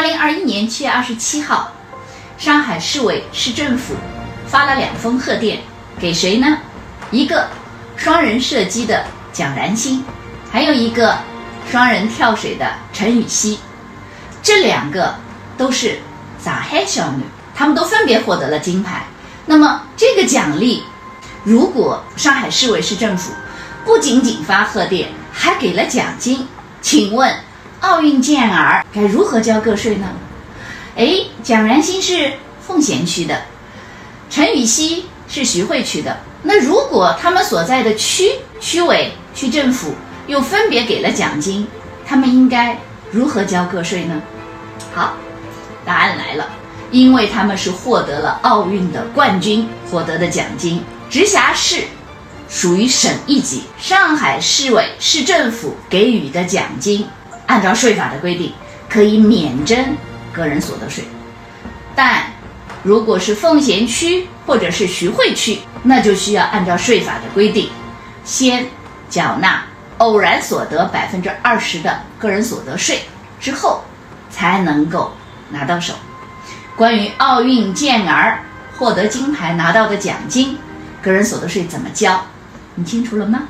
二零二一年七月二十七号，上海市委市政府发了两封贺电，给谁呢？一个双人射击的蒋然星，还有一个双人跳水的陈芋汐。这两个都是上海小女，她们都分别获得了金牌。那么这个奖励，如果上海市委市政府不仅仅发贺电，还给了奖金，请问奥运健儿该如何交个税呢？哎，蒋然新是奉贤区的，陈芋汐是徐汇区的。那如果他们所在的区区委、区政府又分别给了奖金，他们应该如何交个税呢？好，答案来了，因为他们是获得了奥运的冠军，获得的奖金，直辖市属于省一级，上海市委市政府给予的奖金，按照税法的规定可以免征个人所得税，但如果是奉贤区或者是徐汇区，那就需要按照税法的规定，先缴纳偶然所得百分之二十的个人所得税，之后才能够拿到手。关于奥运健儿获得金牌拿到的奖金，个人所得税怎么交，你清楚了吗？